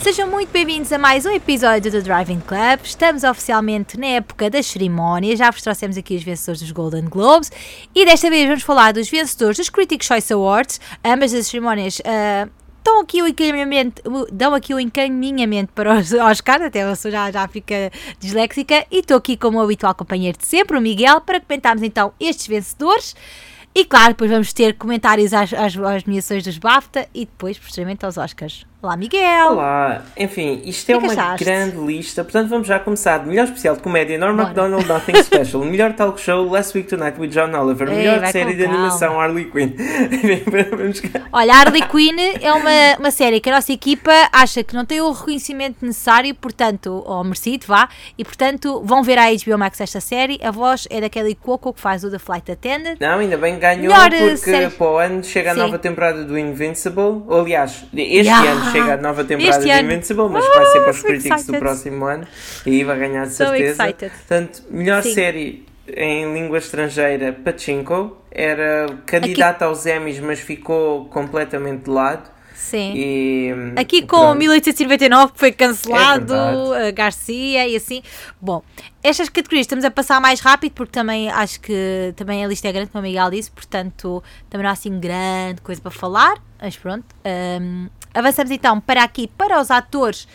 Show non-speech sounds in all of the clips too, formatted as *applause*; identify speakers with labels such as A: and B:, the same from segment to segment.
A: Sejam muito bem-vindos a mais um episódio do Driving Club. Estamos oficialmente na época das cerimónias, já vos trouxemos aqui os vencedores dos Golden Globes e desta vez vamos falar dos vencedores dos Critics' Choice Awards. Ambas as cerimónias uh, dão aqui o encaminhamento, dão aqui o encaminhamento para os Oscars, até eu já, já fica disléxica, e estou aqui com o habitual companheiro de sempre, o Miguel, para comentarmos então estes vencedores. E claro, depois vamos ter comentários às, às, às nomeações dos BAFTA e depois, posteriormente, aos Oscars. Olá, Miguel!
B: Olá! Enfim, isto é,
A: que
B: uma
A: achaste?
B: grande lista, portanto vamos já começar. Melhor especial de comédia, Norm. MacDonald, Nothing *laughs* Special. Melhor talk show, Last Week Tonight with John Oliver.
A: Ei,
B: Melhor série de
A: calma.
B: animação, Harley Quinn. *laughs*
A: Olha, a Harley Quinn é uma, uma série que a nossa equipa acha que não tem o reconhecimento necessário, portanto, ou merecido, vá, e portanto vão ver à HBO Max esta série. A voz é daquele Coco que faz o The Flight Attendant.
B: Não, ainda bem que ganhou
A: Melhor,
B: porque
A: série.
B: para o ano chega a
A: Sim.
B: nova temporada do Invincible. Ou, aliás, este
A: Yeah.
B: ano chega a nova temporada
A: Este
B: do
A: ano.
B: Invincible, mas vai ser para os
A: so
B: críticos do
A: excited.
B: próximo ano e aí vai ganhar de
A: So
B: certeza.
A: excited.
B: Portanto, melhor
A: Sim.
B: série em língua estrangeira, Pachinko. Era candidata aos Emmys, mas ficou completamente de lado.
A: Sim.
B: E,
A: Aqui com
B: pronto.
A: 1899 que foi cancelado,
B: É
A: a Garcia e assim. Bom, estas categorias estamos a passar mais rápido porque também acho que também a lista é grande, como o Miguel disse, portanto também não há assim grande coisa para falar, mas pronto. hum, avançamos então para aqui, para os atores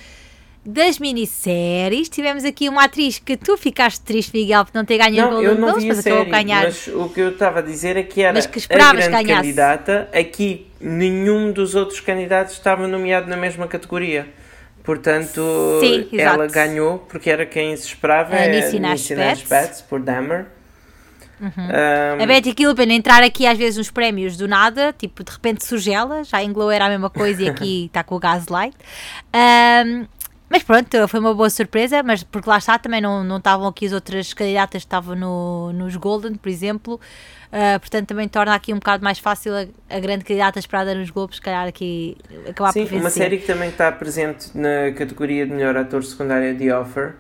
A: das minisséries. Tivemos aqui uma atriz que tu ficaste triste, Miguel, por não ter ganho o
B: Não, eu
A: Golden Globes,
B: a
A: mas acabou
B: série,
A: por ganhar.
B: mas o que eu estava a dizer é que era
A: Mas que
B: a grande
A: ganhasse.
B: candidata. Aqui nenhum dos outros candidatos estava nomeado na mesma categoria. Portanto,
A: Sim,
B: ela ganhou porque era quem se esperava.
A: A
B: é.
A: Betts,
B: por Dahmer. Um,
A: A Betty Gilpin entrar aqui às vezes nos prémios do nada, tipo, de repente surge ela, já em Glow era a mesma coisa e aqui *laughs* está com o Gaslight. Ahm, mas pronto, foi uma boa surpresa, mas porque lá está, também não, não estavam aqui as outras candidatas que estavam no, nos Golden, por exemplo. Ah, portanto, também torna aqui um bocado mais fácil a, a grande candidata esperada nos Globos, se calhar aqui acabar
B: Sim,
A: por vencer.
B: uma série que também está presente na categoria de melhor ator secundário The Offer.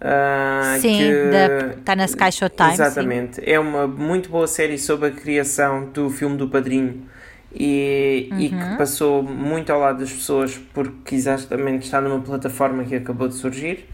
B: Ah,
A: Sim,
B: que-
A: da- está na Sky Showtime, sim.
B: Exatamente. É uma muito boa série sobre a criação do filme do Padrinho e, e
A: Uhum.
B: que passou muito ao lado das pessoas porque exatamente está numa plataforma que acabou de surgir.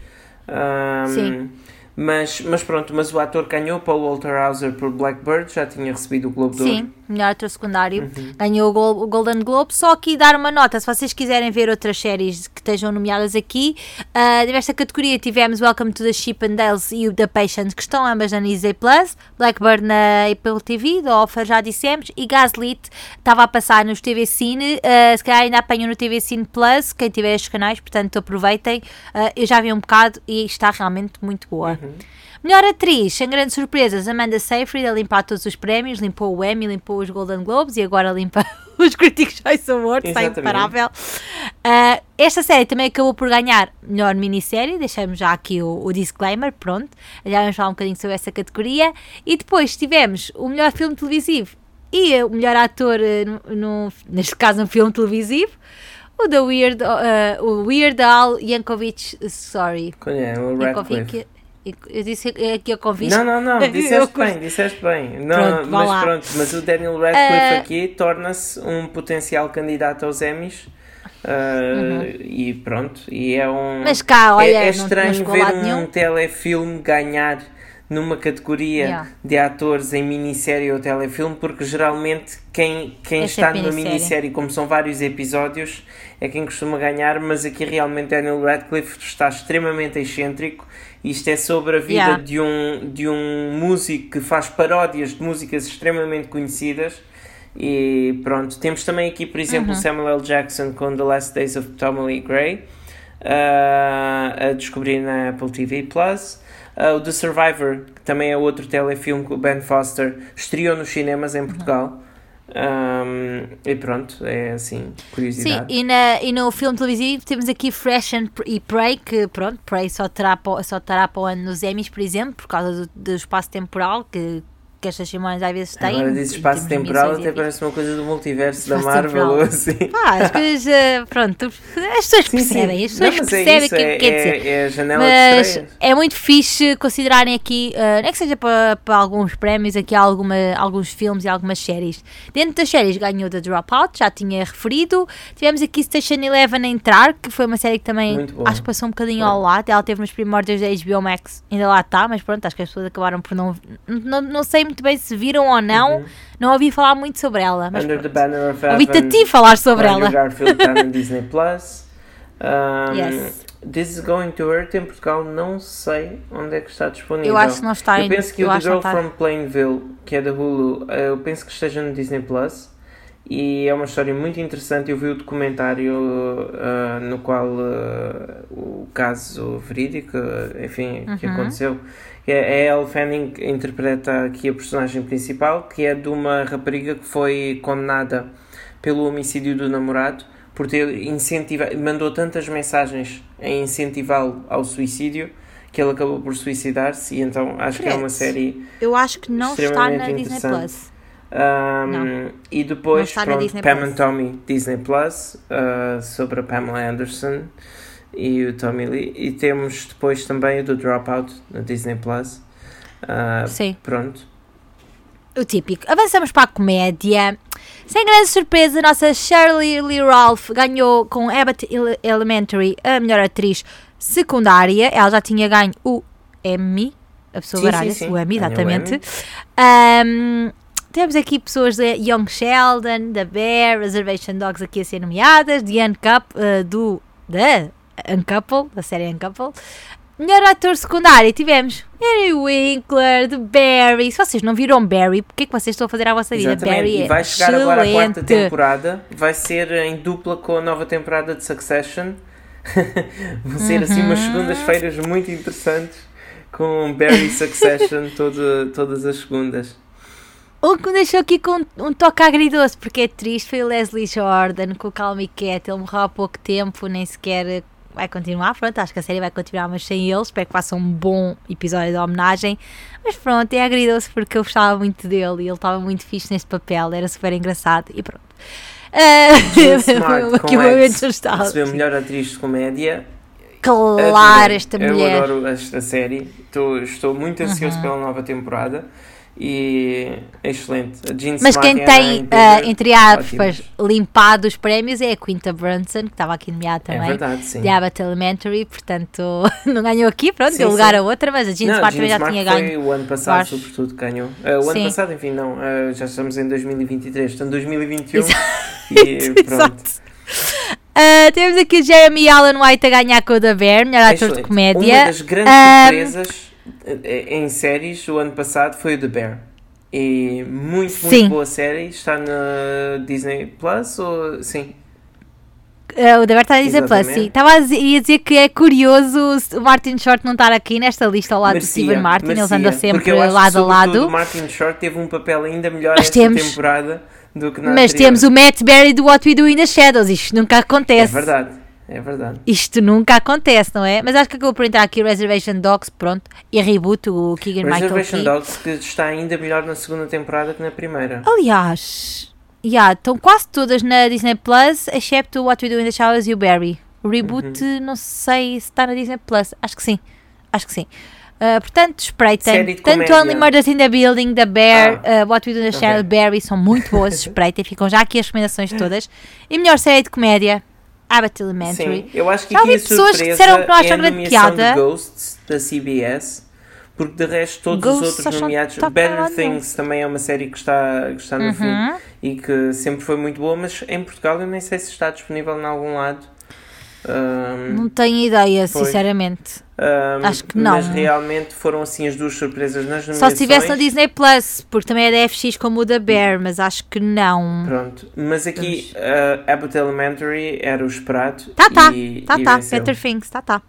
B: Ah,
A: Sim.
B: Mas, mas pronto, mas o ator ganhou Paul Walter Hauser por Blackbird, já tinha recebido o Globo de Ouro.
A: Sim, melhor ator secundário.
B: Uhum.
A: Ganhou o, Gol- o Golden Globe. Só aqui dar uma nota, se vocês quiserem ver outras séries que estejam nomeadas aqui, uh, nesta categoria tivemos Welcome to the Sheep and Dales e o The Patient, que estão ambas na Disney Plus, Blackbird na Apple TV, The Offer já dissemos, e Gaslit estava a passar nos TV Cine, uh, se calhar ainda apanham no TV Cine Plus, quem tiver estes canais, portanto aproveitem. Uh, eu já vi um bocado e está realmente muito boa. Melhor atriz, sem grandes surpresas, Amanda Seyfried a limpar todos os prémios, limpou o Emmy, limpou os Golden Globes e agora limpa *laughs* os Critics' Choice Awards, está imparável. Ah, esta série também acabou por ganhar melhor minissérie, deixamos já aqui o, o disclaimer, pronto, já vamos falar um bocadinho sobre essa categoria. E depois tivemos o melhor filme televisivo e o melhor ator, eh, no, neste caso um filme televisivo, o da Weird, ah, o Weird Al Yankovic, sorry,
B: Qual é? O Radcliffe.
A: Eu disse aqui a convite.
B: Não, não, não, *laughs*
A: Eu
B: disseste bem, disseste bem. Não,
A: Pronto,
B: mas
A: lá.
B: pronto, mas o Daniel Radcliffe
A: Ah.
B: aqui torna-se um potencial candidato aos Emmys. ah, E pronto, e é um.
A: Uhum. Mas cá, olha,
B: é, é
A: não- não
B: estranho
A: a
B: ver um
A: nenhum.
B: telefilme ganhar numa categoria
A: Yeah.
B: de atores em minissérie ou telefilme, porque geralmente quem, quem
A: É
B: está
A: sempre
B: numa
A: minissérie.
B: minissérie, como são vários episódios, é quem costuma ganhar, mas aqui realmente Daniel Radcliffe está extremamente excêntrico. Isto é sobre a vida
A: Yeah.
B: de, um, de um músico que faz paródias de músicas extremamente conhecidas. E pronto, temos também aqui, por exemplo,
A: Uhum.
B: Samuel L. Jackson com The Last Days of Tommy Lee Gray, ah, a descobrir na Apple TV Plus. Ah, o The Survivor, que também é outro telefilme que o Ben Foster estreou nos cinemas
A: Uhum.
B: em Portugal. Um, e pronto, é assim,
A: Sim,
B: curiosidade.
A: e, na, e no filme televisivo temos aqui Fresh and, e Prey, que pronto, Prey só terá, o- só terá para o ano nos Emmys, por exemplo, por causa do, do espaço temporal, que, que estas cerimónias às vezes têm.
B: Agora diz
A: em
B: espaço
A: de
B: temporal, até parece uma coisa do multiverso da Marvel ou *laughs* assim.
A: Pá, as coisas, eh, pronto, as pessoas
B: Sim, sim.
A: percebem, as
B: Não,
A: pessoas
B: mas é
A: percebem o
B: isso,
A: que
B: é,
A: é que quer dizer.
B: é, é a janela de
A: Mas
B: estreias.
A: é muito fixe considerarem aqui, uh, nem que seja para, para alguns prémios, aqui há alguma, alguns filmes e algumas séries. Dentro das séries ganhou The Dropout, já tinha referido. Tivemos aqui Station Eleven a entrar, que foi uma série que também acho que passou um bocadinho ao lado. Ela teve nos primórdios da HBO Max, ainda lá está, mas pronto, acho que as pessoas acabaram por não. Não, não sei muito bem se viram ou não, não ouvi falar muito sobre ela. Mas
B: Uhum. Under the
A: pronto.
B: Banner of
A: Ouvi-te a
B: Heaven.
A: ti falar sobre ela.
B: Garfield está *laughs* no Disney Plus. Um,
A: Yes.
B: This is Going to Earth em Portugal, não sei onde é que está disponível.
A: Eu acho que não está
B: Eu penso que o The
A: que
B: Girl from Plainville, que é da Hulu, eh, eu penso que esteja no Disney Plus. E é uma história muito interessante. Eu vi o documentário eh, no qual eh, o caso verídico, enfim, que
A: Uhum.
B: aconteceu. É, é a Elle Fanning que interpreta aqui a personagem principal, que é de uma rapariga que foi condenada pelo homicídio do namorado por ter incentivado, mandou tantas mensagens a incentivá-lo ao suicídio que ele acabou por suicidar-se e então acho que é uma série
A: Eu acho que não está na Disney. Plus.
B: um, e depois pronto, Pam
A: Plus.
B: and Tommy Disney Plus uh, sobre a Pamela Anderson e o Tommy Lee e temos depois também o do Dropout na Disney Plus Uh,
A: Sim.
B: pronto
A: O típico. Avançamos para a comédia. Sem grande surpresa, a nossa Shirley Lee Ralph ganhou com Abbott Ele- Elementary a melhor atriz secundária. Ela já tinha ganho o Emmy. A pessoa
B: Sim,
A: baralha
B: sim, sim.
A: o Emmy, exatamente. Ahm, temos aqui pessoas da Young Sheldon, da Bear, Reservation Dogs aqui a ser nomeadas, The Uncup, eh, do da Uncouple, da série Uncouple. Melhor ator secundário tivemos Harry Winkler, de Barry. Se vocês não viram Barry, porque é que vocês estão a fazer à vossa vida?
B: Exatamente.
A: Barry
B: e
A: é
B: vai chegar agora a quarta
A: excelente.
B: temporada vai ser em dupla com a nova temporada de Succession *laughs* vão ser assim umas
A: Uhum.
B: segundas-feiras muito interessantes com Barry Succession *laughs* todo, todas as segundas
A: O que me deixou aqui com um toque agridoce, porque é triste, foi o Leslie Jordan com o Calm e Cat. Ele morreu há pouco tempo, nem sequer vai continuar. Pronto, acho que a série vai continuar, mas sem ele. Espero que faça um bom episódio de homenagem. Mas pronto, é agridoce porque eu gostava muito dele e ele estava muito fixe neste papel, era super engraçado e pronto. Uh, *laughs*
B: Smart
A: o momento
B: recebeu melhor atriz de comédia
A: Claro,
B: Adorei.
A: esta
B: eu
A: mulher.
B: adoro esta série estou, estou muito ansioso pela nova temporada e é excelente
A: Mas quem tem, ah,
B: Bigger,
A: entre aspas, limpado os prémios é a Quinta Brunson, que estava aqui nomeada
B: é
A: também.
B: verdade sim
A: de Abbott Elementary, portanto *laughs* não ganhou aqui, pronto,
B: Sim,
A: deu lugar
B: sim.
A: a outra, mas a Jean Smart também já
B: Smart
A: tinha
B: foi
A: ganho.
B: o ano passado, sobretudo, ganhou. Ah, o ano
A: Sim.
B: passado, enfim, não, ah, já estamos em 2023, estamos em 2021
A: Exato.
B: e pronto.
A: Ah, temos aqui Jeremy Allen White a ganhar com o da Bear, melhor
B: É
A: ator de comédia.
B: Uma das grandes
A: Ahm,
B: surpresas eh, em séries o ano passado foi o The Bear. E muito, muito
A: Sim.
B: boa série. Está na Disney Plus ou sim?
A: Ah, o Bear está a dizer plus, sim. Estava a dizer, que é curioso o Martin Short não estar aqui nesta lista ao lado do
B: Merecia,
A: Steven Martin, eles
B: merecia.
A: andam sempre lado a lado.
B: O Martin Short teve um papel ainda melhor
A: Mas
B: esta
A: temos-
B: temporada do que na
A: Mas
B: anterior.
A: temos o Matt Berry do What We Do in the Shadows, isto nunca
B: É
A: acontece.
B: verdade, é verdade.
A: Isto nunca acontece, não é? Mas acho que acabou por entrar aqui Reservation Dogs, pronto, e Reboot, o Keegan Michael
B: Reservation
A: Key.
B: Dogs que está ainda melhor na segunda temporada que na primeira.
A: Aliás, yeah, estão quase todas na Disney Plus, excepto o What We Do in the Showers e o Barry. O Reboot,
B: Uhum.
A: não sei se está na Disney Plus. Acho que sim. Acho que sim. Uh, portanto, espreitem. Tanto. Only Murders in the Building, da Bear,
B: Ah,
A: uh, What We Do in the
B: ok.
A: Shadows, Barry, são muito boas. *laughs* espreitem. Ficam já aqui as recomendações todas. E melhor série de comédia, Abbott Elementary.
B: Sim, eu acho que
A: Já
B: aqui
A: ouvi
B: a
A: pessoas que disseram que não acham
B: é
A: grande piada.
B: de Ghosts da CBS, porque de resto todos
A: Ghosts
B: os outros nomeados, Better. Things também é uma série que está, que está no fim
A: Uhum.
B: e que sempre foi muito boa, mas em Portugal eu nem sei se está disponível em algum lado. Ahm,
A: Não tenho ideia,
B: Pois.
A: sinceramente.
B: ahm,
A: acho que não.
B: Mas realmente foram assim as duas surpresas nas nomeações.
A: Só se estivesse na Disney Plus, porque também é da FX como o da Bear, mas acho que não.
B: Pronto, mas aqui uh, Abbott Elementary era o esperado.
A: Tá, tá,
B: e,
A: tá,
B: e
A: tá.
B: venceu.
A: Better Things, tá, tá.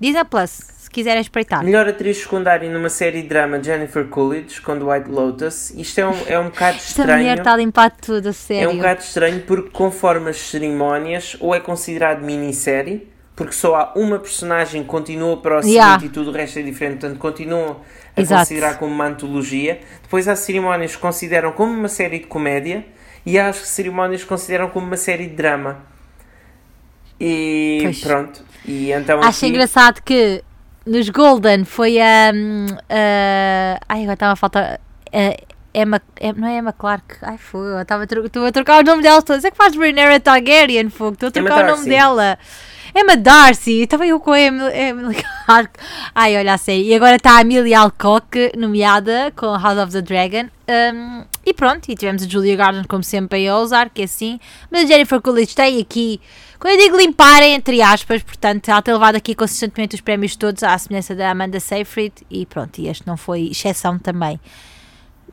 A: Disney Plus, quiserem espreitar.
B: Melhor atriz secundária numa série de drama Jennifer Coolidge com White Lotus. Isto é um, é um bocado *laughs*
A: Esta mulher
B: estranho.
A: está a limpar tudo, a
B: É
A: sério.
B: um bocado estranho porque conforme as cerimónias ou é considerado minissérie porque só há uma personagem que continua para o seguinte
A: Yeah.
B: e tudo o resto é diferente, portanto continuam a
A: Exato.
B: considerar como uma antologia. Depois há cerimónias que consideram como uma série de comédia e há as cerimónias que consideram como uma série de drama. E
A: Pois.
B: pronto. E então
A: Acho
B: aqui-
A: engraçado que nos Golden foi a. a ai, agora estava a faltar. a Emma, Em- não é Emma Clark? Ai, fogo, eu estava a, a trocar o nome delas todas. É que faz Rhaenyra Targaryen, fogo. Estou a
B: Emma
A: trocar o nome
B: Darcy.
A: dela. Emma Darcy, estava eu com a Emily, Emily Clark. Ai, olha a série. E agora está a Amelia Alcock, nomeada com House of the Dragon. Um, e pronto, e tivemos a Julia Garden, como sempre, a ousar, que é assim. Mas a Jennifer Coolidge tem aqui, quando eu digo limparem, entre aspas, portanto, ela tem levado aqui consistentemente os prémios todos, à semelhança da Amanda Seyfried. E pronto, e este não foi exceção também.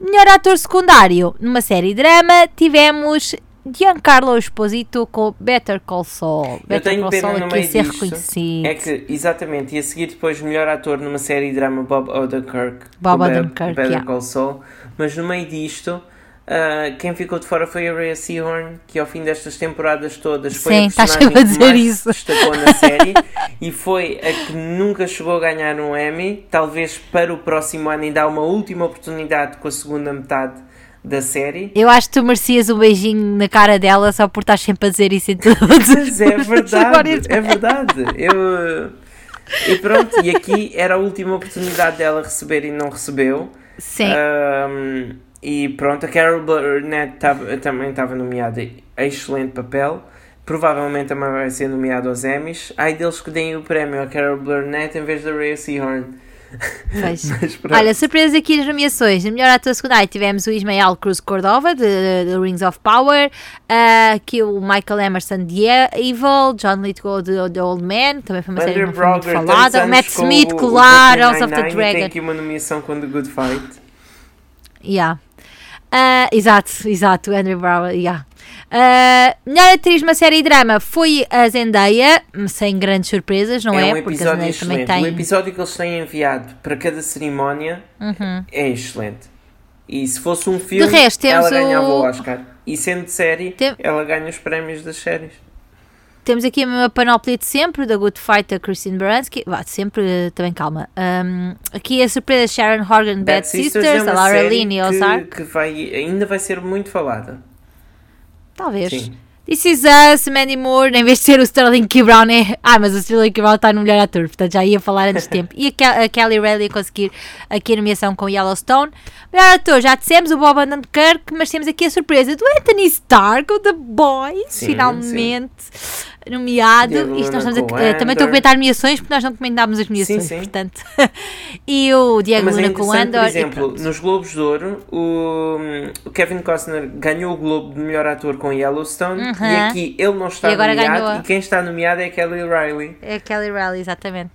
A: Melhor ator secundário, numa série drama, tivemos Giancarlo Esposito com Better Call Saul.
B: Eu
A: Better
B: tenho
A: Call
B: pena
A: Saul
B: no meio
A: ser
B: disto,
A: reconhecido.
B: É que, exatamente, e a seguir depois melhor ator numa série drama Bob Odenkirk.
A: Bob Odenkirk,
B: Better
A: yeah.
B: Call Saul. Mas no meio disto, ah, quem ficou de fora foi a Rhea Seahorn, que ao fim destas temporadas todas foi
A: Sim,
B: a
A: estás
B: personagem
A: a
B: que mais
A: isso.
B: destacou na série e foi a que nunca chegou a ganhar um Emmy. Talvez para o próximo ano ainda há uma última oportunidade com a segunda metade da série.
A: Eu acho que tu merecias um beijinho na cara dela só por estar sempre a dizer isso em todos os
B: Mas é verdade,
A: vários-
B: é verdade. Eu, e pronto, e aqui era a última oportunidade dela receber e não recebeu.
A: Sim,
B: e pronto, a Carol Burnett tava- também estava nomeada a excelente papel. Provavelmente também vai ser nomeada aos Emmys. Ai deles que deem o prémio a Carol Burnett em vez da Rhea Seahorn. *laughs*
A: Olha, surpresa aqui nas nomeações. No melhor ator secundário tivemos o Ismael Cruz Cordova, de, de Rings of Power, ah, aqui o Michael Emerson de Evil, John Lithgow de The Old Man, também foi uma série muito falada, o Matt Smith, claro, House of the
B: e Tem
A: Dragon.
B: aqui uma nomeação com The Good Fight.
A: Yeah. Ah, exato, exato, Andrew Brower, yeah. Ah, melhor atriz numa série de drama foi a Zendaya, sem grandes surpresas, não é?
B: um
A: Porque a Zendaya também
B: excelente. O
A: tem.
B: episódio que eles têm enviado para cada cerimónia
A: Uhum.
B: é excelente. E se fosse um filme,
A: resto,
B: ela ganhava
A: o-
B: o Oscar. E sendo série,
A: Tem-
B: ela ganha os prémios das séries.
A: Temos aqui a mesma panóplia de sempre, da Good Fight, da Christine Baranski. Vá, sempre, eh, também calma. Um, aqui a surpresa Sharon Horgan, Bad, Sisters,
B: é
A: a Laura Linney, Ozark.
B: que vai, ainda vai ser muito falada.
A: Talvez.
B: Sim.
A: This Is Us, Mandy Moore, em vez de ser o Sterling K. Brown, é. Ah, mas o Sterling K. Brown está no melhor ator, portanto já ia falar antes de tempo. E a, Ke a Kelly Riley a conseguir aqui a nomeação com Yellowstone. Melhor ator, já dissemos, o Bob Odenkirk, mas temos aqui a surpresa do Anthony Starr com The Boys,
B: Sim,
A: finalmente nomeado. Isto nós estamos a,
B: com
A: eh, também estou a comentar nomeações porque nós não comentámos as nomeações,
B: sim.
A: portanto. *laughs* e o Diego
B: Mas é
A: Luna com
B: interessante,
A: Andor.
B: por
A: e
B: exemplo, nos Globos de Ouro, o, Kevin Costner ganhou o Globo de melhor ator com Yellowstone
A: Uhum.
B: e aqui ele não está
A: E
B: nomeado
A: ganhou
B: e quem está nomeado é a Kelly Riley.
A: É a Kelly Riley, exatamente.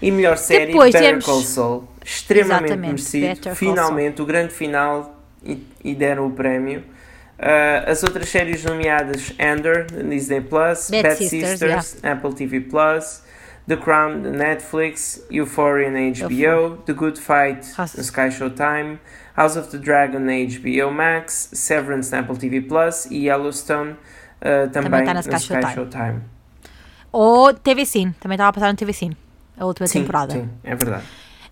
B: E melhor série,
A: Depois
B: Better
A: temos-
B: Call Saul. Extremamente merecido. Finalmente, o grande final e, e deram o prémio. Ah, as outras séries nomeadas na Disney Plus,
A: Bad
B: Bad,
A: Sisters,
B: Sisters, Apple TV Plus, The Crown, Netflix, Euphoria na HBO, The Good Fight
A: House-
B: na Sky Showtime, House of the Dragon na HBO Max, Severance na Apple TV Plus e Yellowstone ah, também,
A: tá na
B: na
A: Sky
B: Sky,
A: Showtime.
B: Showtime.
A: Ou TV Cine, também estava a passar no TV Cine, a última
B: Sim,
A: temporada.
B: sim, é verdade.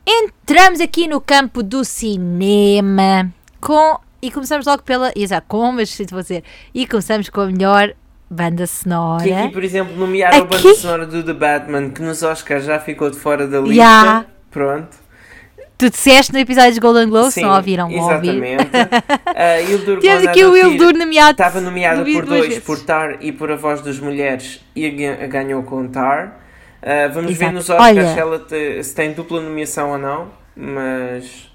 A: Entramos aqui no campo do cinema com e começamos logo pela. Exato, com, mas se vou dizer. E começamos com a melhor banda sonora.
B: Que aqui, por exemplo, nomearam a
A: Aqui?
B: banda sonora do The Batman, que nos Oscars já ficou de fora da lista.
A: Ya.
B: Pronto.
A: Tu disseste no episódio dos Golden Globes,
B: Sim,
A: não ouviram?
B: Exatamente. A *laughs* Hildur
A: Temos aqui o Hildur nomeado.
B: Estava nomeada por dois,
A: vezes.
B: por Tar e por A Voz das Mulheres, e ga- ganhou com Tar. Ah, vamos ver
A: Exato.
B: nos Oscars
A: Olha.
B: se ela te- se tem dupla nomeação ou não, mas...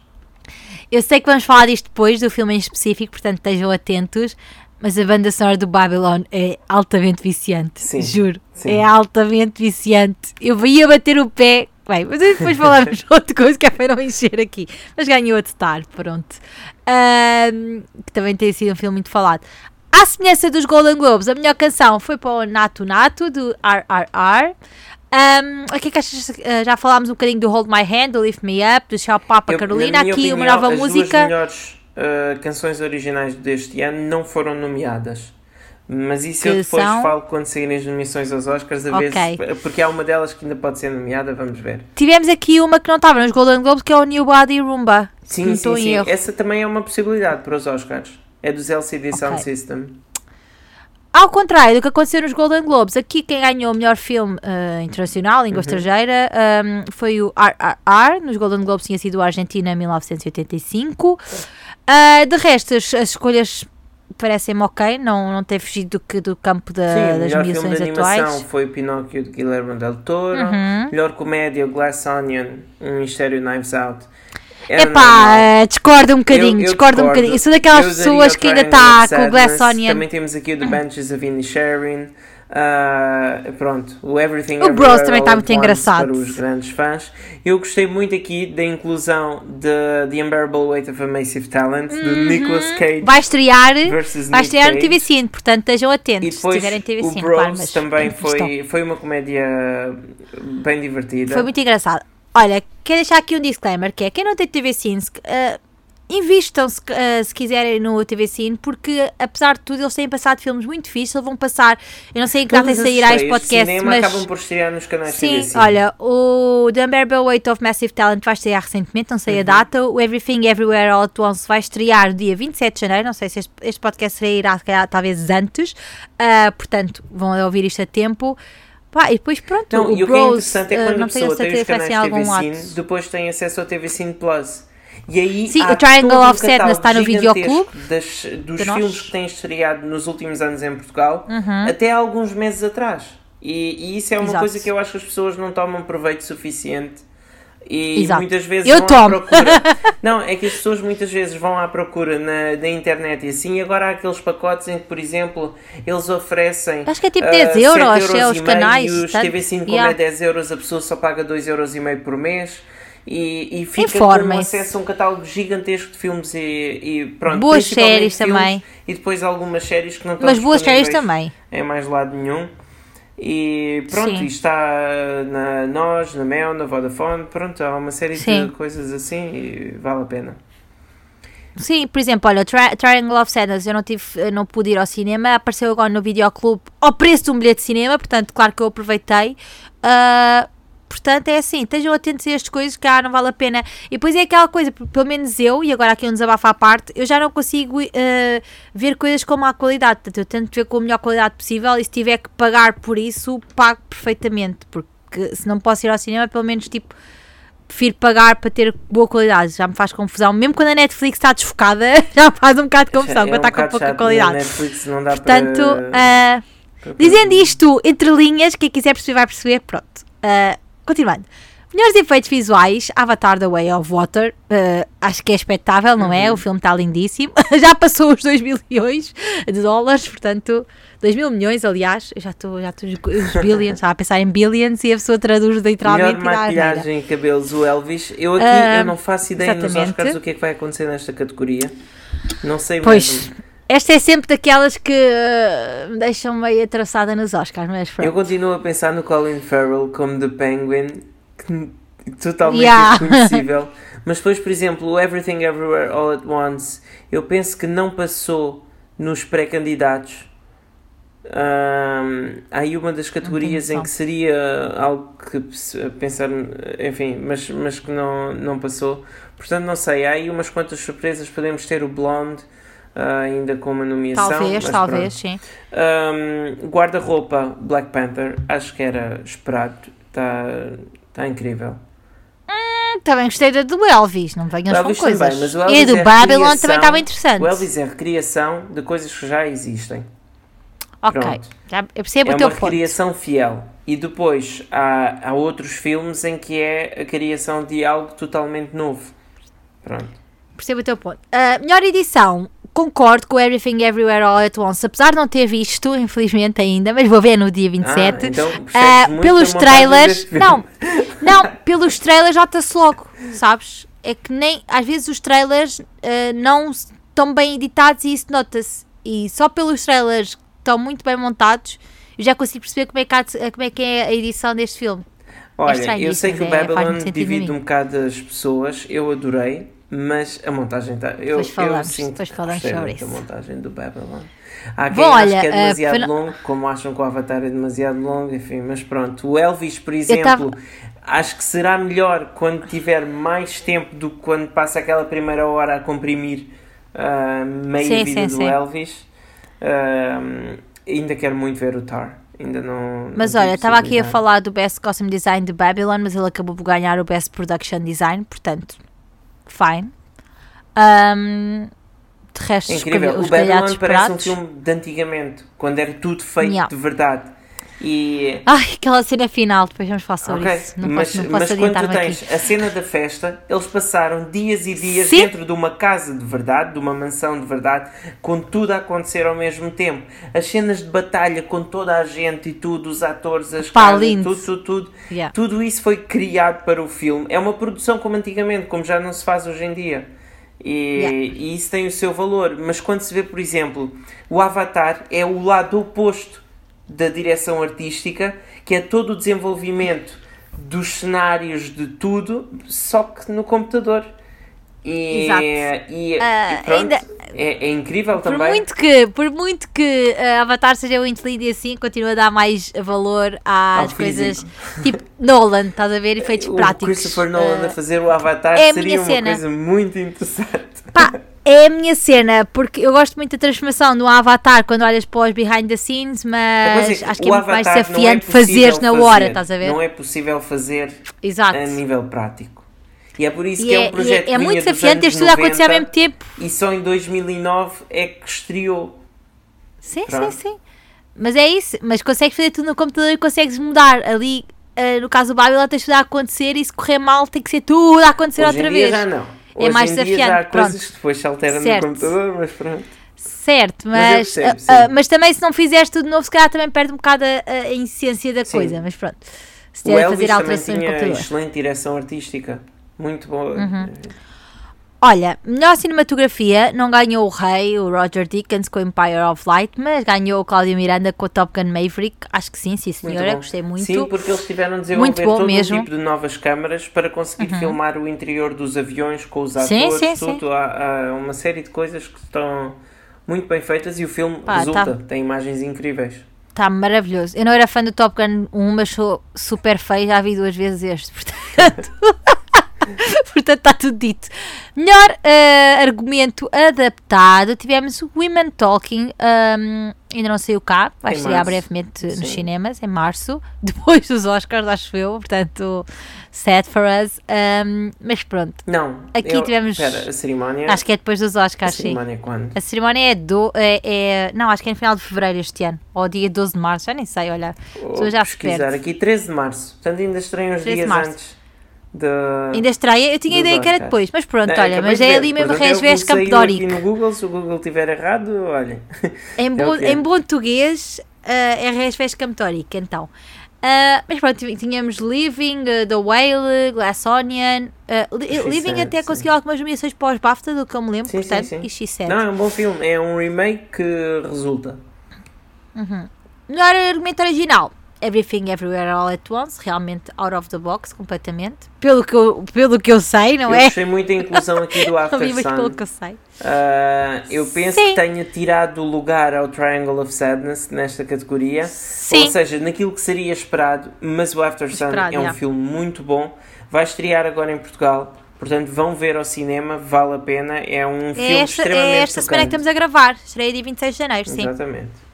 A: Eu sei que vamos falar disto depois do filme em específico, portanto estejam atentos. Mas a banda sonora do Babylon é altamente viciante.
B: Sim,
A: Juro.
B: sim.
A: É altamente viciante. Eu ia bater o pé. Bem, mas depois falamos *laughs* outra coisa que é para não encher aqui. Mas ganhou a de Star, pronto. Ahm, que também tem sido um filme muito falado. À semelhança dos Golden Globes, a melhor canção foi para o Nato Nato, do RRR. Um, aqui que achas, ah, já falámos um bocadinho do Hold My Hand, do Lift Me Up, do Shout Papa
B: Eu-
A: Carolina. Aqui uma
B: opinião,
A: nova
B: as
A: música.
B: duas melhores ah, canções originais deste ano não foram nomeadas. Mas isso eu
A: Que
B: depois
A: são-
B: falo quando saírem as nomeações aos Oscars, a
A: Ok.
B: ver se- porque há uma delas que ainda pode ser nomeada, vamos ver.
A: Tivemos aqui uma que não estava nos Golden Globes, que é o New Body Rumba.
B: Sim, sim, sim.
A: erro.
B: Essa também é uma possibilidade para os Oscars. É dos LCD Sound
A: Ok.
B: System.
A: Ao contrário do que aconteceu nos Golden Globes, aqui quem ganhou o melhor filme eh, internacional, língua
B: Uhum.
A: estrangeira, ehm, foi o RRR. Nos Golden Globes tinha sido a Argentina em 1985. Ah, de resto, as, as escolhas parecem-me ok, não, não tem fugido do, que- do campo da-
B: Sim,
A: das
B: melhor filme
A: nomeações
B: de animação
A: atuais.
B: foi o Pinóquio de Guillermo del Toro.
A: Uhum.
B: Melhor comédia, Glass Onion, um mistério Knives Out. Era
A: Epá, eh, discordo um bocadinho,
B: Eu- eu
A: discordo um bocadinho. Sou daquelas pessoas que ainda está com o Glass. Onion.
B: Também temos aqui o The Benches of Inisherin. Ah, pronto, o Everything
A: O Bros também tá
B: at
A: muito engraçado.
B: Para os grandes fãs. Eu gostei muito aqui da inclusão de The Unbearable Weight of a Massive Talent, de Nicolas Cage
A: Vai estrear, vai estrear no. TV Cine, portanto estejam
B: E
A: atentos se
B: depois
A: tiverem TV
B: o Bros
A: claro,
B: também
A: estão.
B: foi, foi uma comédia bem divertida.
A: Foi muito engraçado. Olha, quero deixar aqui um disclaimer, que é, quem não tem TV Cine, eh, invistam se, eh, se quiserem no TV Cine, porque apesar de tudo eles têm passado filmes muito fixos, eles vão passar, eu não sei em que data sairá este podcast,
B: cinema
A: mas...
B: acabam por estrear nos canais
A: Sim,
B: TV
A: olha, o The Unbearable Weight of Massive Talent vai estrear recentemente, não
B: Uhum.
A: sei a data. O Everything Everywhere All at Once vai estrear dia 27 de janeiro. Não sei se este, este podcast sairá, se calhar, talvez antes. Ah, portanto, vão ouvir isto a tempo. Pá, e depois pronto,
B: Não,
A: o
B: e o que é interessante é
A: ah,
B: quando a pessoa tem os
A: certeza
B: canais TV
A: algum
B: Cine,
A: ato.
B: depois tem acesso ao TV Cine Plus. E aí
A: Sim, o Triangle
B: todo um
A: of Sadness está no Videoclube.
B: das, dos
A: De nós.
B: filmes que têm estreado nos últimos anos em Portugal,
A: Uhum.
B: até alguns meses atrás. E, e isso é uma
A: Exato.
B: coisa que eu acho que as pessoas não tomam proveito suficiente. E
A: Exato.
B: muitas vezes
A: Eu
B: vão
A: tomo.
B: à procura. *laughs* não, é que as pessoas muitas vezes vão à procura na, na internet e assim. Agora há aqueles pacotes em que, por exemplo, eles oferecem.
A: Acho que é tipo
B: ah,
A: 10
B: sete
A: euros, é,
B: e
A: os canais,
B: E os
A: tanto.
B: TV Cine, como
A: Yeah.
B: é 10 euros, a pessoa só paga 2 euros e meio por mês. E, e fica com acesso a um catálogo gigantesco de filmes e, e pronto.
A: Boas séries
B: filmes
A: também.
B: E depois algumas séries que não estão
A: Mas boas séries também.
B: em mais lado nenhum. E pronto,
A: Sim.
B: está na Nós, na Mel, na Vodafone, pronto, há uma série
A: Sim.
B: de coisas assim e vale a pena.
A: Sim, por exemplo, olha, Tri Triangle of Sadness, eu não, tive, não pude ir ao cinema, apareceu agora no videoclube ao preço de um bilhete de cinema, portanto, claro que eu aproveitei. Ah, portanto, é assim, estejam atentos a estas coisas que ah, não vale a pena. E depois é aquela coisa, pelo menos eu, e agora aqui um desabafo à parte, eu já não consigo ah, ver coisas com má qualidade, portanto, eu tento ver com a melhor qualidade possível e se tiver que pagar por isso, pago perfeitamente, porque se não posso ir ao cinema, pelo menos tipo prefiro pagar para ter boa qualidade, já me faz confusão. Mesmo quando a Netflix está desfocada, *laughs* já me faz um bocado de confusão,
B: É
A: quando está com pouca
B: na
A: qualidade.
B: Netflix não dá
A: Portanto,
B: para,
A: ah,
B: para-
A: dizendo isto entre linhas, quem quiser perceber vai perceber, pronto. Ah, continuando. Melhores efeitos visuais, Avatar The Way of Water, ah, acho que é expectável, não
B: Uhum.
A: é? O filme está lindíssimo, *laughs* já passou os 2 mil milhões de dólares, portanto, 2 mil milhões, aliás, eu já estou já estou os billions, estava a pensar em billions e a pessoa traduz
B: Melhor
A: literalmente asneira.
B: maquilhagem cabelos, o Elvis. Eu aqui
A: Ah,
B: eu não faço ideia nos
A: exatamente.
B: Oscars o que é que vai acontecer nesta categoria. Não sei
A: Pois,
B: mesmo.
A: Esta é sempre daquelas que ah, me deixam meio atravessada nos Oscars, mas pronto.
B: Eu continuo a pensar no Colin Farrell como The Penguin, que, totalmente
A: Yeah. *laughs*
B: Mas depois, por exemplo, o Everything Everywhere All at Once, eu penso que não passou nos pré-candidatos. Há aí uma das categorias em que seria algo que pensar, enfim, mas, mas que não, não passou. Portanto, não sei, há aí umas quantas surpresas. Podemos ter o Blonde ainda com uma nomeação.
A: Talvez, talvez, sim.
B: Um, Guarda-roupa Black Panther, acho que era esperado, está tá incrível.
A: Também gostei da do Elvis, não venhas
B: O
A: com coisas.
B: também, o
A: e a do
B: é
A: Babylon também estava interessante.
B: O Elvis é recriação de coisas que já existem.
A: ok,
B: pronto.
A: já, eu percebo
B: é
A: o teu
B: uma
A: ponto.
B: recriação fiel. E depois há, há outros filmes em que é a criação de algo totalmente novo. Pronto.
A: Percebo o teu ponto. Ah, melhor edição, concordo com Everything Everywhere All at Once, apesar de não ter visto, infelizmente ainda, mas vou ver no dia 27.
B: Ah, então muito
A: pelos trailers, não, *laughs* não, pelos trailers nota-se logo, sabes? É que nem, às vezes os trailers ah, não estão bem editados e isso nota-se. E só pelos trailers que estão muito bem montados, eu já consigo perceber como é que, há como é, que é a edição deste filme.
B: Olha,
A: estranho
B: eu sei que o
A: é- faz
B: Babylon
A: a
B: divide um bocado as pessoas, eu adorei, mas a montagem está. Eu,
A: Depois falamos,
B: eu sinto
A: depois falamos sobre isso.
B: da montagem do Babylon. Há quem
A: Bom,
B: ache
A: olha,
B: que é
A: uh,
B: demasiado
A: foi-
B: longo, como acham que o Avatar é demasiado longo, enfim, mas pronto. O Elvis, por exemplo, acho que será melhor quando tiver mais tempo do que quando passa aquela primeira hora a comprimir ah, meia
A: Sim,
B: vida
A: sim,
B: do
A: sim.
B: Elvis. Ah, ainda quero muito ver o Tar. Ainda não.
A: Mas
B: não
A: olha, estava aqui a falar do Best Costume Design de Babylon, mas ele acabou por ganhar o Best Production Design, portanto, fine. Um, de resto,
B: incrível. O Babylon parece um filme de antigamente, quando era tudo feito
A: Yeah.
B: de verdade. E
A: Ai, aquela cena final, depois vamos falar sobre
B: Ok,
A: isso. Não
B: mas,
A: posso, não
B: mas
A: posso
B: quando tu tens
A: aqui.
B: a cena da festa, eles passaram dias e dias
A: Sim.
B: dentro de uma casa de verdade, de uma mansão de verdade, com tudo a acontecer ao mesmo tempo. As cenas de batalha com toda a gente e tudo, os atores, as
A: Pá,
B: casas,
A: lindo.
B: tudo, tudo, tudo.
A: Yeah.
B: Tudo isso foi criado para o filme. É uma produção como antigamente, como já não se faz hoje em dia. E,
A: Yeah.
B: e isso tem o seu valor. Mas quando se vê, por exemplo, o Avatar é o lado oposto da direção artística, que é todo o desenvolvimento dos cenários de tudo, só que no computador. E,
A: Exato.
B: e,
A: Ah,
B: e pronto,
A: ainda-
B: é, é incrível
A: Por
B: também.
A: muito que, por muito que uh, Avatar seja muito lindo e assim, continua a dar mais valor às
B: Ao
A: coisas *laughs* tipo Nolan, estás a ver? Efeitos *laughs*
B: o
A: práticos.
B: Christopher Nolan
A: Uh,
B: a fazer o Avatar
A: é
B: seria uma
A: cena.
B: coisa muito interessante.
A: Pá, *laughs* é a minha cena, porque eu gosto muito da transformação do Avatar quando olhas para os behind the scenes,
B: A
A: mas
B: é
A: acho que é muito mais
B: é
A: desafiante fazeres na hora, estás a ver?
B: Não é possível fazer
A: Exato.
B: a nível prático. E é por isso
A: E
B: que é,
A: é,
B: um
A: e
B: projeto
A: é, é muito desafiante
B: anos
A: tudo a acontecer ao
B: 90,
A: mesmo tempo.
B: E só em 2009 é que estreou.
A: Sim,
B: Pronto.
A: sim, sim. Mas é isso. Mas consegues fazer tudo no computador e consegues mudar. Ali, ah, no caso do Babylon, tens tudo a acontecer e se correr mal tem que ser tudo a acontecer
B: Hoje
A: outra vez.
B: já não.
A: É
B: Hoje
A: mais
B: em dia
A: desafiante,
B: já há
A: pronto.
B: coisas que depois se alteram
A: Certo.
B: no computador, mas pronto.
A: Certo,
B: Mas
A: mas,
B: percebo, sim.
A: ah, mas também se não fizeres tudo novo, se calhar também perde um bocado a, a essência da
B: Sim.
A: coisa. Mas pronto. Se tiver fazer alterações no computador.
B: excelente direção artística. Muito boa.
A: Uhum. Olha, melhor cinematografia não ganhou o Rei, o Roger Dickens com Empire of Light, mas ganhou o Cláudio Miranda com o Top Gun Maverick. Acho que sim, sim
B: Muito
A: senhora,
B: bom.
A: gostei muito.
B: Sim, porque eles tiveram a desenvolver
A: Muito bom
B: todo
A: mesmo.
B: um tipo de novas câmaras para conseguir filmar o interior dos aviões com os
A: Sim,
B: atores,
A: sim,
B: tudo. Há, há uma série de coisas que estão muito bem feitas e o filme
A: Pá,
B: resulta,
A: tá-
B: tem imagens incríveis.
A: Está maravilhoso. Eu não era fã do Top Gun 1, mas sou super feio, já vi duas vezes este, *laughs* portanto. *laughs* portanto, está tudo dito. Melhor eh, argumento adaptado: tivemos Women Talking, um, ainda não saiu cá, vai
B: Em
A: estrear
B: março.
A: brevemente nos
B: Sim.
A: cinemas, em março, *laughs* depois dos Oscars, acho eu, portanto, sad for us. Um, mas pronto,
B: Não,
A: Aqui
B: eu-
A: tivemos-
B: Espera, a cerimónia.
A: acho que é depois dos
B: a
A: Oscars, sim.
B: cerimónia é quando?
A: A cerimónia é, do, é, é- Não, acho que é no final de fevereiro este ano. Ou dia 12 de março, já nem sei, olha. Já se
B: pesquisar aqui 13 de março. Portanto, ainda uns
A: 13 de
B: dias antes de.
A: Ainda estreia, eu tinha
B: dos
A: ideia que era depois, mas pronto,
B: Não,
A: olha,
B: acabei
A: mas é ali mesmo
B: é
A: Resvés
B: que
A: Campo Dórico.
B: no Google, se o Google estiver errado, olhem.
A: Em,
B: É é.
A: em bom português, eh, é Campo Dórico, então. Ah, mas pronto, tínhamos Living, eh, The Whale, Glass Onion. eh, Li-
B: She
A: Living
B: Said,
A: até
B: sim.
A: conseguiu algumas nomeações os BAFTA, do que eu me lembro,
B: Sim, sim,
A: portanto,
B: sim.
A: e Said.
B: Não, é um bom filme. É um remake que resulta.
A: Melhor argumento original. Everything Everywhere All at Once, realmente out of the box, completamente. Pelo que eu, pelo que eu sei, não
B: eu
A: é?
B: gostei muito da inclusão aqui do *laughs* After
A: mas pelo
B: Sun.
A: que eu sei.
B: Ah, eu penso
A: Sim.
B: que tenha tirado lugar ao Triangle of Sadness nesta categoria.
A: Sim.
B: Ou seja, naquilo que seria esperado, mas o After Sun
A: Esperado,
B: é um
A: já.
B: filme muito bom. Vai estrear agora em Portugal. Portanto, vão ver ao cinema, vale a pena. É um filme
A: É esta,
B: extremamente
A: é esta semana que estamos a gravar. Estreia dia 26 de janeiro, sim.
B: Exatamente.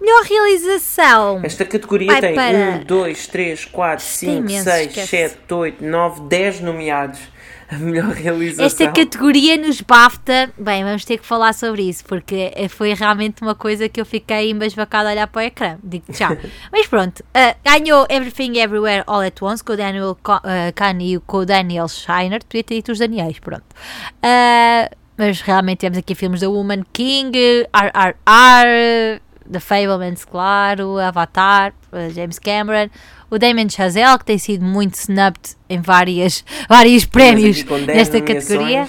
A: Melhor realização.
B: Esta categoria
A: Vai
B: tem
A: para-
B: 1, 2, 3, 4, 5,
A: imenso,
B: 6,
A: esquece.
B: 7, 8, 9, 10 nomeados. A melhor realização.
A: Esta categoria nos BAFTA, bem, vamos ter que falar sobre isso, porque foi realmente uma coisa que eu fiquei embasbacada a olhar para o ecrã, digo já. *laughs* Mas pronto, eh, ganhou Everything Everywhere All at Once com o Daniel Kahn e com o Daniel Shiner, podia ter dito os Daniels, pronto. Eh, mas realmente temos aqui filmes da Woman King, RRR, The Fablemans, claro, Avatar, eh, James Cameron, o Damon Chazelle, que tem sido muito snubbed em várias, *laughs* vários prémios
B: Mas aqui com 10
A: nesta categoria.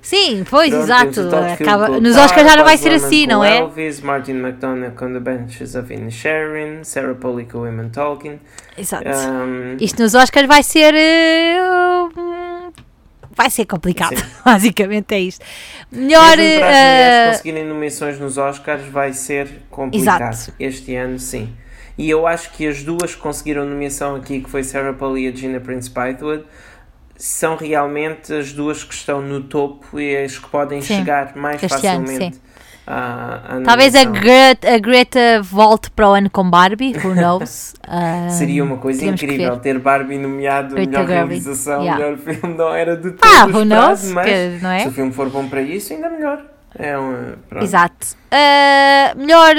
A: Sim, pois,
B: Pronto,
A: exato. Acaba, nos Oscars já não vai ser assim, não é?
B: Elvis, Martin McDonagh com The Benches of Inisherin, Sarah Polley com Women Talking.
A: Exato.
B: Um,
A: Isto nos Oscars vai ser. hum, vai ser complicado. *laughs* Basicamente é isto. Melhor.
B: Mesmo para as mulheres
A: uh,
B: conseguirem nomeações nos Oscars vai ser complicado
A: Exato.
B: este ano, sim. E eu acho que as duas que conseguiram nomeação aqui, que foi Sarah Paul e a Gina Prince Bythewood, são realmente as duas que estão no topo e as que podem
A: Sim.
B: chegar mais
A: Este ano,
B: facilmente
A: sim.
B: À
A: Talvez a. Greta, a Greta volte para o ano com Barbie, who *laughs* knows? Uh,
B: Seria uma coisa incrível ter Barbie nomeado
A: Greta
B: melhor
A: Gerwig,
B: realização,
A: yeah.
B: melhor filme, não era de
A: Ah,
B: o
A: who
B: esperado,
A: knows?
B: mas
A: Que- é?
B: se o filme for bom para isso, ainda melhor. É pronto.
A: Exato. Uh, melhor uh,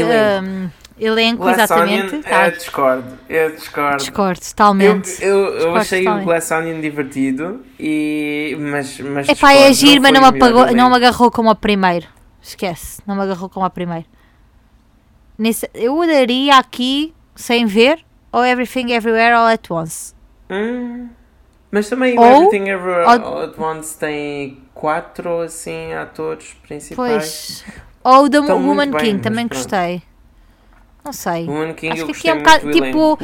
B: Elenco.
A: um, elenco,
B: Glass
A: exatamente. Tá.
B: é discordo, é discordo.
A: Discordo
B: Eu,
A: totalmente.
B: eu, eu
A: Discordo
B: achei o
A: totalmente.
B: Glass Onion divertido, e, mas, mas
A: Epá, é giro, mas não
B: o
A: me, apagou, não me agarrou como a primeiro. Esquece, não me agarrou como a primeiro. Nesse, eu daria aqui, sem ver, ou Everything Everywhere All At Once.
B: Hum, mas também
A: Ou-
B: Everything Ever
A: ou-
B: All at Once tem quatro assim atores principais.
A: Pois. Ou The
B: Estão
A: Woman
B: bem,
A: King, também
B: pronto.
A: gostei. Não sei.
B: Woman King
A: Acho
B: eu
A: que aqui é um bocado,
B: do
A: tipo,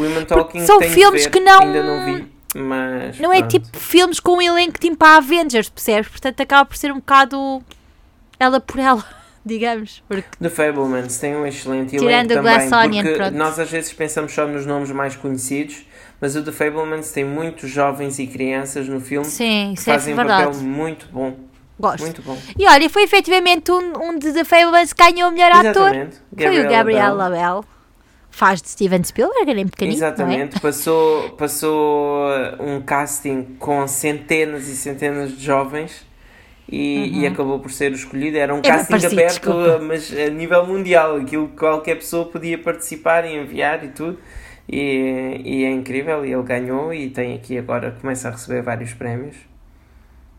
A: são filmes
B: ver,
A: que não-
B: Ainda não vi, mas
A: Não é
B: pronto.
A: tipo filmes com um elenco tipo para Avengers, percebes? Portanto acaba por ser um bocado ela por ela, *laughs* digamos. Porque
B: The Fablemans tem um excelente
A: Tirando
B: elenco também,
A: Glass Onion,
B: porque
A: pronto.
B: nós às vezes pensamos só nos nomes mais conhecidos, mas o The Fablemans tem muitos jovens e crianças no filme
A: sim,
B: que
A: é
B: fazem um
A: verdade.
B: papel muito bom,
A: Gosto.
B: muito bom.
A: E olha, foi efetivamente um, um de The Fablemans que ganhou o melhor ator. Foi o Gabriel
B: Bell.
A: Labelle. Faz de Steven Spielberg, ele é pequenino, é?
B: Exatamente, passou, passou uh, um casting com centenas e centenas de jovens e, e acabou por ser escolhido. Era um
A: Uhum.
B: Casting
A: parecido,
B: aberto,
A: desculpa. *laughs*
B: mas a nível mundial, aquilo que qualquer pessoa podia participar e enviar e tudo. E, e é incrível, e ele ganhou e tem aqui agora, começa a receber vários prémios.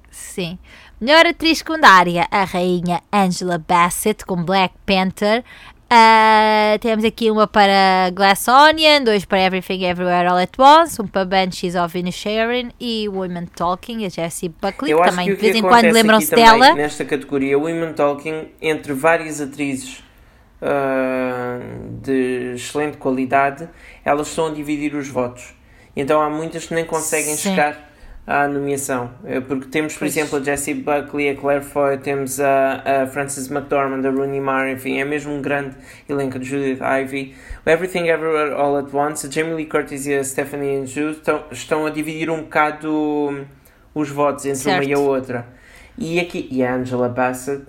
A: Sim. Melhor atriz secundária, a rainha Angela Bassett com Black Panther. Ah, temos aqui uma para Glass Onion, dois para Everything Everywhere All At Once, um para Banshees of Inisherin e Women Talking, a Jessie Buckley,
B: Eu
A: que também
B: que
A: de vez em quando lembram-se dela.
B: nesta categoria, Women Talking, entre várias atrizes ah, de excelente qualidade, elas estão a dividir os votos. Então há muitas que nem conseguem
A: Sim.
B: chegar à nomeação. Eh, Porque temos, por
A: Pois.
B: exemplo, a Jessie Buckley, a Claire Foy, temos a, a Frances McDormand, a Rooney Mara, enfim, é mesmo um grande elenco de Judith Ivy. O Everything Everywhere All At Once, a Jamie Lee Curtis e a Stephanie Andrew estão, estão a dividir um bocado os votos entre uma e a
A: Certo.
B: outra. E aqui, e a Angela Bassett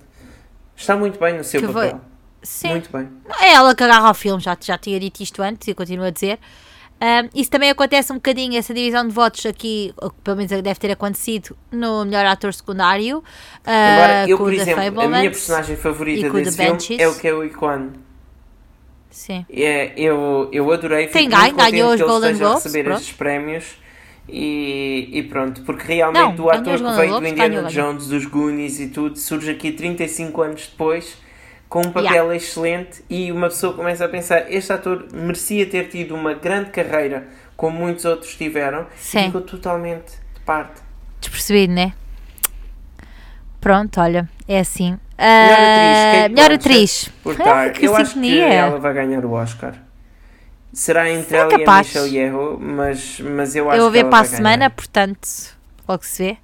B: está muito bem no seu
A: Que foi-
B: papel.
A: Sim.
B: Muito bem.
A: É ela que agarra ao filme, já, já tinha dito isto antes e continuo a dizer. Um, isso também acontece um bocadinho, essa divisão de votos aqui, pelo menos deve ter acontecido no melhor ator secundário. Uh,
B: eu,
A: com
B: por exemplo, a minha personagem favorita desse filme é o que é o Icon.
A: Sim.
B: É, eu, eu adorei,
A: Tem ganho, ganhou os Golden Globes,
B: receber
A: pronto.
B: estes prémios e, e pronto, porque realmente
A: Não,
B: o ator que veio do Indiana. Jones, dos Goonies e tudo, surge aqui 35 anos depois com um papel excelente e uma pessoa começa a pensar, este ator merecia ter tido uma grande carreira como muitos outros tiveram
A: Sim.
B: e ficou totalmente de parte.
A: Despercebido, né? Pronto, olha, é assim.
B: Melhor
A: Ah,
B: atriz, Kate
A: melhor
B: Blanchett,
A: atriz. Ah, que
B: eu acho que
A: sintonia.
B: ela vai ganhar o Oscar. Será entre
A: É
B: ela e a
A: capaz.
B: Michelle Yeoh, mas, mas eu acho
A: Eu vou
B: que
A: ver
B: ela
A: para a semana, portanto, logo se vê.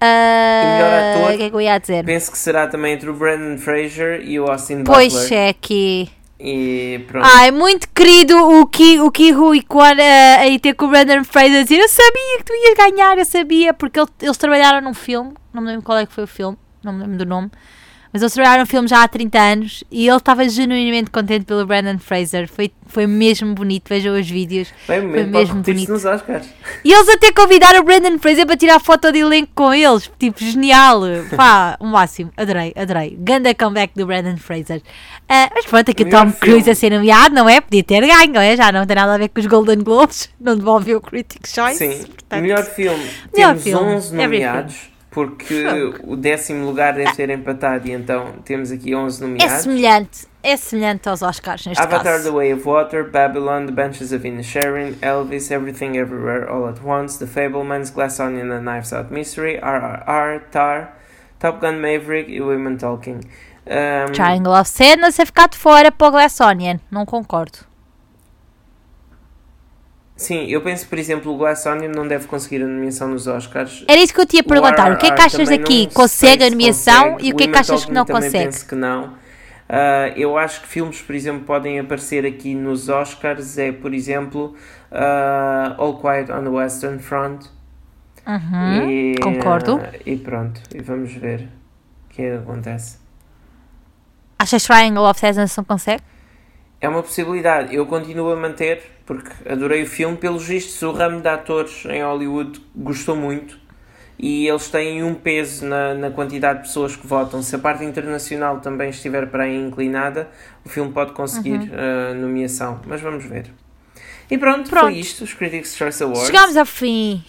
A: Ah,
B: melhor ator?
A: O que é que eu ia dizer?
B: Penso que será também entre o Brandon Fraser e o Austin
A: Pois
B: Butler.
A: é que.
B: E pronto.
A: Ai, muito querido o Ki, o Ki Hui Kwan a, a ir ter com o Brandon Fraser a dizer eu sabia que tu ias ganhar, eu sabia, porque ele- eles trabalharam num filme, não me lembro qual é que foi o filme, não me lembro do nome, mas eles trabalharam num filme já há 30 anos e ele estava genuinamente contente pelo Brandon Fraser, foi, foi mesmo bonito, vejam os vídeos.
B: Bem,
A: foi
B: mesmo,
A: mesmo bonito.
B: nos Oscars.
A: E eles até convidaram o Brandon Fraser para tirar foto de elenco com eles. Tipo, genial. Pá, o *laughs* máximo. Adorei, adorei. Ganda comeback do Brandon Fraser. Ah, mas pronto, aqui o Tom Cruise a ser nomeado, não é? Podia ter ganho, não é? Já não tem nada a ver com os Golden Globes. Não devolveu o Critics' Choice.
B: Sim.
A: portanto.
B: Melhor filme.
A: Melhor
B: temos
A: filme.
B: 11
A: Every
B: nomeados. Porque o décimo lugar deve ser empatado e então temos aqui 11
A: É
B: nomeados.
A: semelhante. É semelhante aos Oscars neste
B: Avatar
A: caso.
B: The Way of Water, Babylon, The Benches of Inisherin, Elvis, Everything Everywhere All at Once, The Fablemans, Glass Onion and Knives Out Mystery, RRR, Tar, Top Gun Maverick e Women Talking. Um,
A: Triangle of Sadness a ficar de fora para o Glass Onion. Não concordo.
B: Sim, eu penso, por exemplo, o Glass Onion não deve conseguir a nomeação nos Oscars.
A: Era isso que eu te ia perguntar. O, que é que achas daqui? Consegue a nomeação e o que é que achas que não consegue?
B: penso que não. Uh, eu acho que filmes, por exemplo, podem aparecer aqui nos Oscars. É, por exemplo, uh, All Quiet on the Western Front.
A: Uhum, e, concordo. Uh,
B: e pronto, e vamos ver o que, é que acontece.
A: Achas Triangle of Sadness não consegue?
B: É uma possibilidade. Eu continuo a manter, porque adorei o filme. Pelos vistos, o ramo de atores em Hollywood gostou muito e eles têm um peso na, na quantidade de pessoas que votam. Se a parte internacional também estiver para aí inclinada, o filme pode conseguir uhum. uh, nomeação. Mas vamos ver. E pronto, pronto, foi isto, os Critics' Choice Awards.
A: Chegamos ao fim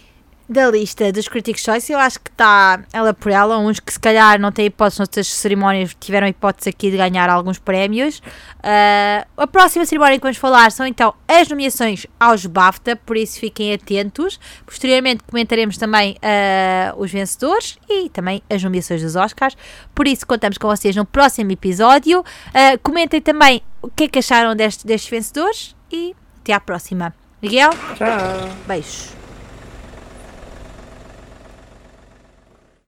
A: da lista dos Critics' Choice, eu acho que está ela por ela. Uns que se calhar não têm hipótese noutras cerimónias, tiveram hipótese aqui de ganhar alguns prémios. Uh, a próxima cerimónia que vamos falar são então as nomeações aos BAFTA, por isso fiquem atentos. Posteriormente comentaremos também uh, os vencedores e também as nomeações dos Oscars. Por isso contamos com vocês no próximo episódio. Uh, comentem também o que é que acharam deste, destes vencedores e até à próxima. Miguel?
B: Tchau.
A: Beijos.